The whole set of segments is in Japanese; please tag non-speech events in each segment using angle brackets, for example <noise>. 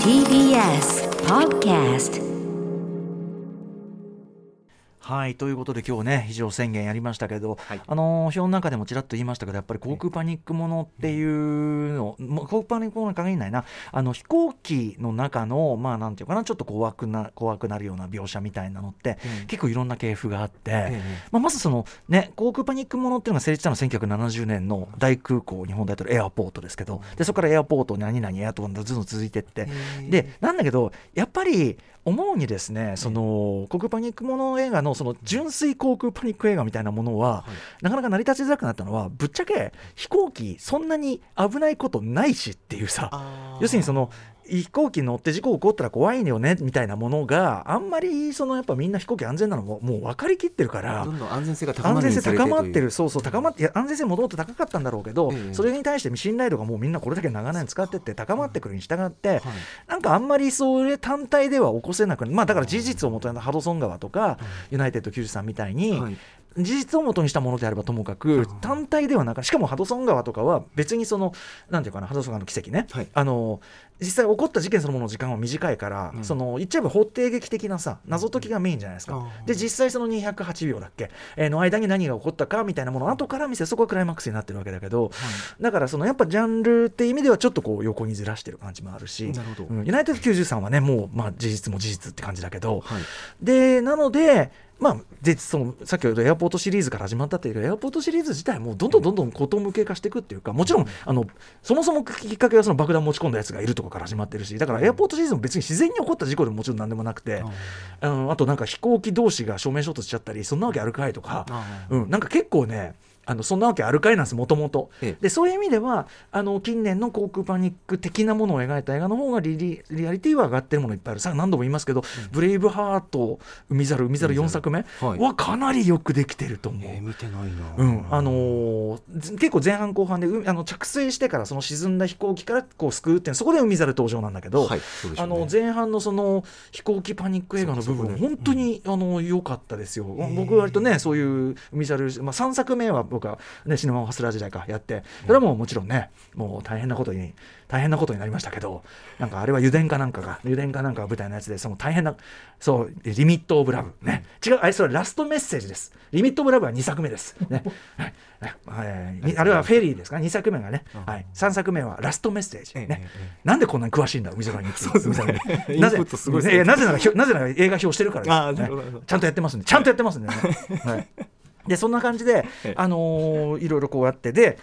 TBS Podcast はいということで今日ね非常宣言やりましたけど、はい。あのー表の中でもちらっと言いましたけどやっぱり航空パニックものっていうの、もう航空パニックものに限らないな。あの飛行機の中のまあなんていうかなちょっと怖くな怖くなるような描写みたいなのって、ええ結構いろんな系譜があって、ええ。まあ、まずそのね航空パニックものっていうのが成立したのは1970年の大空港日本大統領エアポートですけどでそこからエアポート何々エアポートずっと続いてって、でなんだけどやっぱり思うにですねその航空パニックもの映画のその純粋航空パニック映画みたいなものは、なかなか成り立ちづらくなったのはぶっちゃけ飛行機そんなに危ないことないしっていうさ要するにその飛行機乗って事故起こったら怖いよねみたいなものがあんまりそのやっぱみんな飛行機安全なのももう分かりきってるからどんどん安全性が高ま安全性高まってる。そうそう高まって安全性もともと高かったんだろうけど、ええ。それに対して信頼度がもうみんなこれだけ長年使ってって高まってくるに従って、はい。なんかあんまりそれ単体では起こせなくまあだから事実をもとにハドソン川とか、ユナイテッド93みたいに、はい。事実をもとにしたものであればともかく単体ではなくしかもハドソン川とかは別にそのなんていうかなハドソン川の奇跡ね、はい。あの実際起こった事件そのものの時間は短いから、うん。その言っちゃえば法廷劇的なさ謎解きがメインじゃないですか、あーで実際その208秒だっけ、えーの間に何が起こったかみたいなものを後から見せそこがクライマックスになってるわけだけど、だからそのやっぱジャンルって意味ではちょっとこう横にずらしてる感じもあるしなるほど。うんユナイテッド93はねもうまあ事実も事実って感じだけど、はい。でなのでまあ、でそのさっき言ったエアポートシリーズから始まったっていうけどエアポートシリーズ自体もどんどんどんどんこと向け化していくっていうかもちろんあのそもそもきっかけはその爆弾持ち込んだやつがいるとかから始まってるしだからエアポートシリーズも別に自然に起こった事故でももちろん何でもなくて、あのあとなんか飛行機同士が正面衝突しちゃったりそんなわけあるかいとか、あうん、なんか結構ねあのそんなわけあるかいなんですもともとそういう意味ではあの近年の航空パニック的なものを描いた映画の方がリリリアリティは上がってるものいっぱいある。さ何度も言いますけど「ブレイブハート」「海猿」「海猿」4作目はかなりよくできてると思う。えー見てないな。うん。あのーず結構前半後半でうあの着水してからその沈んだ飛行機からこう救うっていうそこで海猿登場なんだけど、はいね。あの前半のその飛行機パニック映画の部分本当にあの良かったですよ。僕割とねそういう海猿、まあ、3作目は僕は、ね、シネマハスラー時代かやってそれはもうもちろんねもう大変なことに大変なことになりましたけどなんかあれは油田かなんかが油田かなんかが舞台のやつでその大変なそうリミット・オブ・ラブね。違うあれそれラストメッセージです。リミット・オブ・ラブは2作目です。ね。はい。はい。あれはフェリーですか？2作目がね、はい、3作目はラストメッセージ。ね、なんでこんなに詳しいんだ海空にそうですね。海空になぜなぜならなぜなら映画表してるからです。あーなるほど。なるほどちゃんとやってますんで。ちゃんとやってますんでね、<laughs> はい、でそんな感じでええ。あのーいろいろこうやってで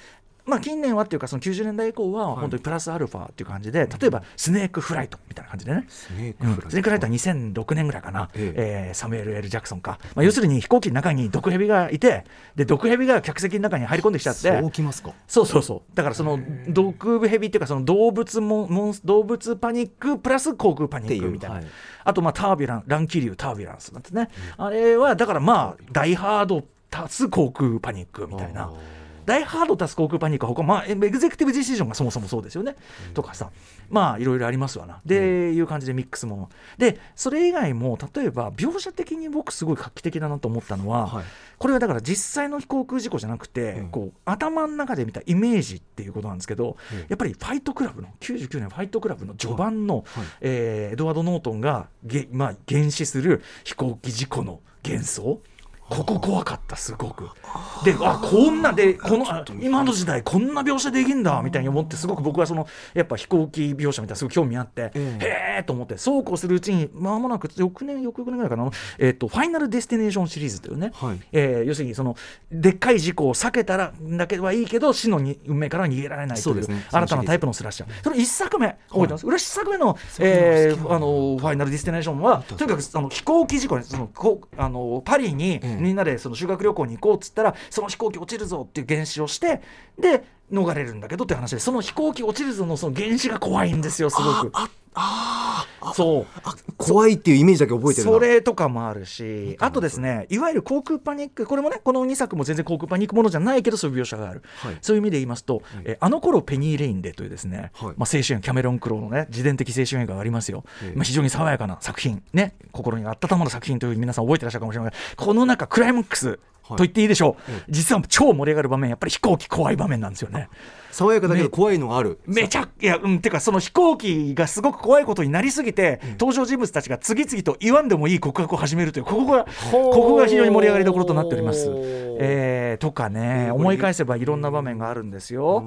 まあ、近年はっていうかその90年代以降は本当にプラスアルファっていう感じで、例えばスネークフライトみたいな感じでね、スネークうん。フライトは2006年ぐらいかな、ええ。ーサムエル・エル・ジャクソンか、まあ、要するに飛行機の中に毒蛇がいてで毒蛇が客席の中に入り込んできちゃって。そうきますか。そうそうそう。だからその毒蛇っていうかその動物モンモンス動物パニックプラス航空パニックみたいな、あとまあタービュラン乱気流タービュランスなんてね、あれはだからまあダイハード足す航空パニックみたいな。あー。ダイハード足す航空パニックは他まあエグゼクティブディシジョンがそもそもそうですよね、とかさ。まあいろいろありますわな。で、いう感じでミックスも。のでそれ以外も例えば描写的に僕すごい画期的だなと思ったのは、はい。これはだから実際の飛行空事故じゃなくて、うん。こう頭の中で見たイメージっていうことなんですけど、うん。やっぱりファイトクラブの99年ファイトクラブの序盤の、はい。えーエドワード・ノートンがげ、まあ、幻視する飛行機事故の幻想ここ怖かったすごく。であこんなでこのあ今の時代こんな描写できんだみたいに思ってすごく僕はそのやっぱ飛行機描写みたいなすごい興味あって、ええ。へえと思ってそうこうするうちにまもなく翌年翌々年ぐらいかな、えっとファイナルデスティネーションシリーズというね、はい。えー要するにそのでっかい事故を避けたらだけはいいけど死のに運命から逃げられないというね。新たなタイプのスラッシャー。その1作目覚えてます、裏1作目の、えーあのファイナルディスティネーションはとにかくあの飛行機事故ねそのこあのパリにええみんなでその修学旅行に行こうっつったらその飛行機落ちるぞっていう幻視をしてで逃れるんだけどって話でその飛行機落ちるぞのその原始が怖いんですよすごく。あああそうあ怖いっていうイメージだけ覚えてるな。それとかもあるし、あとですね、いわゆる航空パニック、これもね、この2作も全然航空パニックものじゃないけど、そういう描写がある、はい。そういう意味で言いますと、えあの頃ペニー・レインでというですね、はい。まあ、青春、キャメロン・クローのね、自伝的青春映画がありますよ、ええ。まあ、非常に爽やかな作品、ね、心に温まる作品という皆さん覚えてらっしゃるかもしれないこの中、クライマックス、と言っていいでしょう、実は超盛り上がる場面やっぱり飛行機怖い場面なんですよね。爽やかだけど怖いのがある。めちゃいやうんてかその飛行機がすごく怖いことになりすぎて、登場人物たちが次々と言わんでもいい告白を始めるというここがここが非常に盛り上がりどころとなっております。えーとかね思い返せばいろんな場面があるんですよ。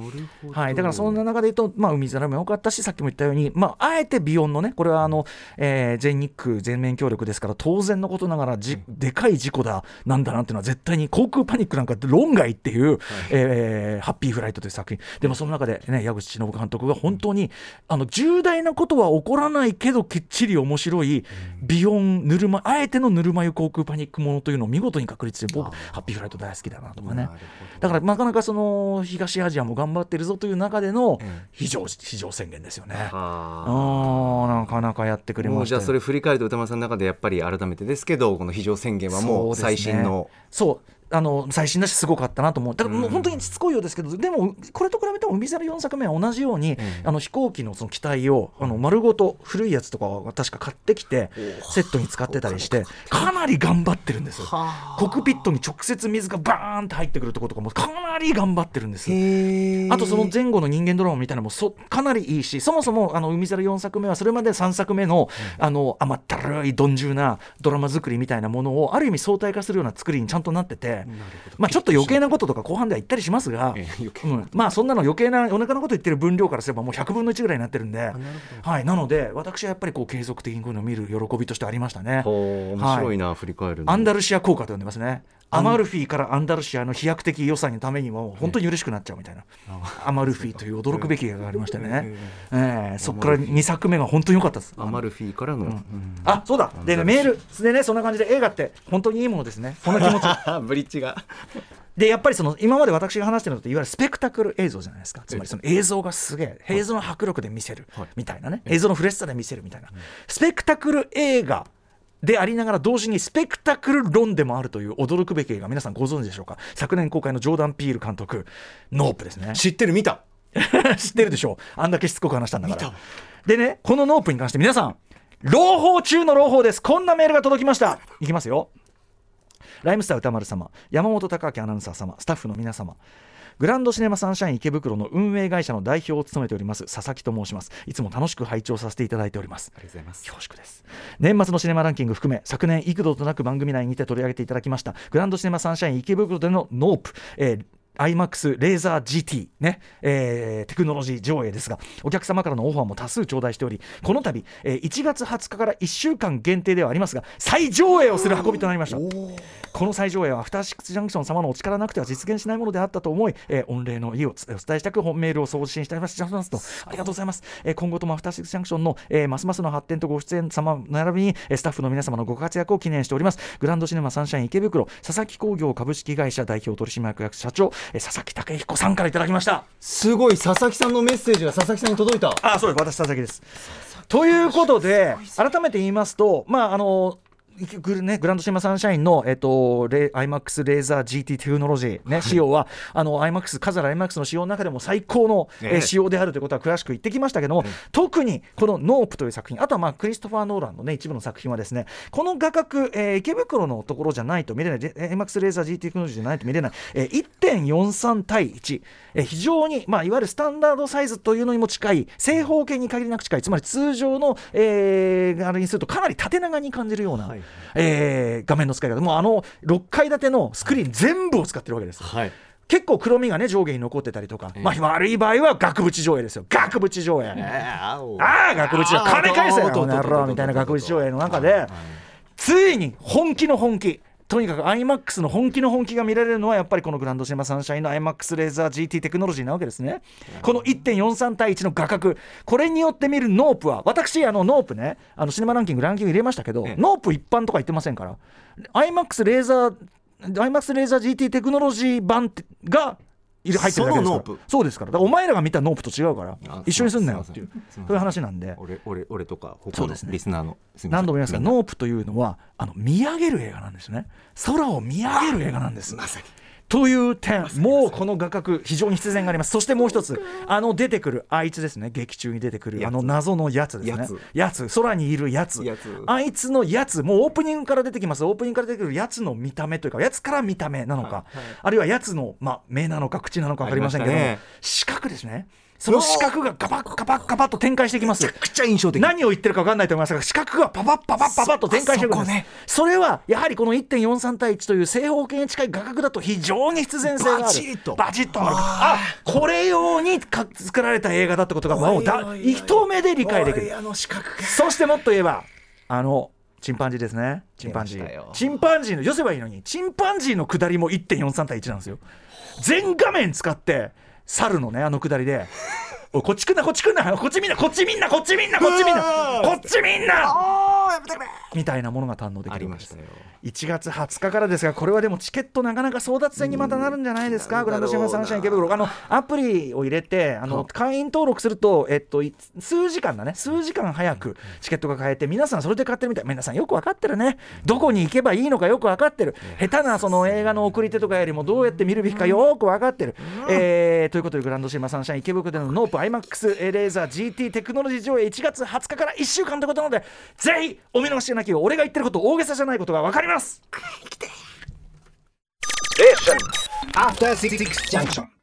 はい、だからそんな中で言うと、まあ、海空も良かったしさっきも言ったように、まあ、あえてビヨンのねこれはあの、えー全日空全面協力ですから当然のことながらじ、でかい事故だなんだなんていうのは絶対に航空パニックなんか論外っていう、えーハッピーフライトという作品。でもその中で、ね、矢口忍監督が本当にあの重大なことは起こらないけどきっちり面白いビヨンぬるまあえてのぬるま湯航空パニックものというのを見事に確立して僕ハッピーフライト大好きだなとかね。だからなかなかその東アジアも頑張ってるぞという中でのええ非常非常宣言ですよね。あー。なかなかやってくれあもうじゃあそれ振り返ると歌丸さんの中でやっぱり改めてですけどこの非常宣言はもう最新の。そうあの最新だしすごかったなと思う。だからもう本当にしつこいようですけど、でもこれと比べても海猿4作目は同じように、あの飛行機のその機体をあの丸ごと古いやつとかは確か買ってきてセットに使ってたりしてかなり頑張ってるんです。よ。コックピットに直接水がバーンって入ってくるところとかもかなり頑張ってるんです。へあとその前後の人間ドラマみたいなのもそかなりいいしそもそもあの海猿4作目はそれまで3作目の,、あの甘ったるい鈍重なドラマ作りみたいなものをある意味相対化するような作りにちゃんとなってて、まあ、ちょっと余計なこととか後半では言ったりしますが、うん。まあそんなの余計なお腹のこと言ってる分量からすればもう100分の1ぐらいになってるんで、はい、なので私はやっぱりこう継続的にこういうのを見る喜びとしてありましたね。面白いな、振り返るの。アンダルシア効果と呼んでますね。アマルフィからアンダルシアの飛躍的良さのためにも本当に嬉しくなっちゃうみたいな、アマルフィという驚くべき映画がありましてね、ええそこから2作目が本当に良かったです。アマルフィからの、あそうだ。でねメールでねそんな感じで映画って本当にいいものですね。こんな気持ち。<laughs> ブリッジが。<laughs> でやっぱりその今まで私が話してるのっていわゆるスペクタクル映像じゃないですか。つまりその映像がすげえ映像の迫力で見せるはいみたいなね。映像のフレッシュさで見せるみたいな。スペクタクル映画でありながら同時にスペクタクル論でもあるという驚くべき映画皆さんご存知でしょうか？昨年公開のジョーダン・ピール監督ノープですね。知ってる？見た？<laughs> 知ってるでしょう。あんだけしつこく話したんだから。でねこのノープに関して皆さん朗報中の朗報です。こんなメールが届きました。いきますよ。ライムスター宇多丸様山本匡晃アナウンサー様スタッフの皆様グランドシネマサンシャイン池袋の運営会社の代表を務めております佐々木と申します。いつも楽しく拝聴させていただいております。ありがとうございます。恐縮です。年末のシネマランキング含め昨年幾度となく番組内にて取り上げていただきましたグランドシネマサンシャイン池袋でのノープ、えー IMAX レーザー GT ね、えーテクノロジー上映ですがお客様からのオファーも多数頂戴しておりこの度、えー1月20日から1週間限定ではありますが再上映をする運びとなりました。この再上映はアフターシックスジャンクション様のお力なくては実現しないものであったと思い、えー御礼の意をお伝えしたく本メールを送信しています。とありがとうございます、えー今後ともアフターシックスジャンクションの、えーますますの発展とご出演様並びにえースタッフの皆様のご活躍を祈念しております。グランドシネマサンシャイン池袋佐々木興業株式会社代表取締役社長、えー佐々木武彦さんからいただきました。すごい佐々木さんのメッセージが佐々木さんに届いた。あそうです。私佐々木です。ということで改めて言いますとまああのね、グランドシネマサンシャインの、えっと、レ IMAX レーザー GT テクノロジー、ね仕様はあの IMAX カザラ IMAX の仕様の中でも最高の、え仕様であるということは詳しく言ってきましたけども、特にこの「ノープという作品あとは、まあ、クリストファー・ノーランの、ね、一部の作品はですねこの画角、えー池袋のところじゃないと見れないで IMAX レーザー GT テクノロジーじゃないと見れない、えー1.43対1、えー非常に、まあ、いわゆるスタンダードサイズというのにも近い正方形に限りなく近いつまり通常の、えーあれにするとかなり縦長に感じるような、はいえー画面の使い方。もうあの6階建てのスクリーン全部を使ってるわけです。はい。結構黒みがね上下に残ってたりとか、ええ。まあ悪い場合は額縁上映ですよ。額縁上映、あああ額縁上。映金返せよこの野郎みたいな額縁上映の中でついに本気の本気とにかく iMAX の本気の本気が見られるのはやっぱりこのグランドシネマサンシャインの iMAX レーザー GT テクノロジーなわけですね。この1.43対1の画角これによって見るノープは私あのノープねあのシネマランキングランキング入れましたけどええノープ一般とか言ってませんから IMAX レーザー IMAX レーザー GT テクノロジー版が入れ入ってるだけですから。そのノープ。そうですから。だからお前らが見たノープと違うからあ一緒にすんなよっていう。そういう話なんで。俺俺俺とか他のリスナーのすみません。何度も言いますが、ノープというのはあの見上げる映画なんですね。空を見上げる映画なんです。まさにという点もうこの画角非常に必然があります。そしてもう一つあの出てくるあいつですね。劇中に出てくるあの謎のやつですね。やつ。空にいるやつ。あいつのやつもうオープニングから出てきます。オープニングから出てくるやつの見た目というかやつから見た目なのか、はいはい。あるいはやつの、まあ、目なのか口なのか分かりませんけどね。四角ですねその四角がガバッガバッガバッと展開していきます。めちゃくちゃ印象的。何を言ってるか分かんないと思いますが四角がパパッパパッパパッと展開していくんです。そね。それはやはりこの1.43対1という正方形に近い画角だと非常に必然性がある。バチッと。バチッとあこれ用にか作られた映画だってことがもうだ一目で理解できる。そしてもっと言えばあのチンパンジーですね。チンパンジー。チンパンジーの寄せばいいのにチンパンジーの下りも1.43対1なんですよ。全画面使って猿のねあのくだりで <laughs> おこっち来んなこっち来んなこっちみんなこっちみんなこっちみんなこっちみんなこっちみんなあーやめてくれ。みたいなものが堪能できるありましたよ。1月20日からですがこれはでもチケットなかなか争奪戦にまたなるんじゃないですか、グランドシネマサンシャイン池袋あのアプリを入れてあの会員登録すると、えっと、い数時間だね。数時間早くチケットが買えて皆さんそれで買ってるみたい。皆さんよく分かってるね。どこに行けばいいのかよく分かってる。下手なその映画の送り手とかよりもどうやって見るべきかよく分かってる、えーということでグランドシネマサンシャイン池袋でのノープ IMAX レーザー GT テクノロジー上映1月20日から1週間ということなのでぜひお見逃しなきよ俺が言ってること大げさじゃないことが分かります After Six Junction.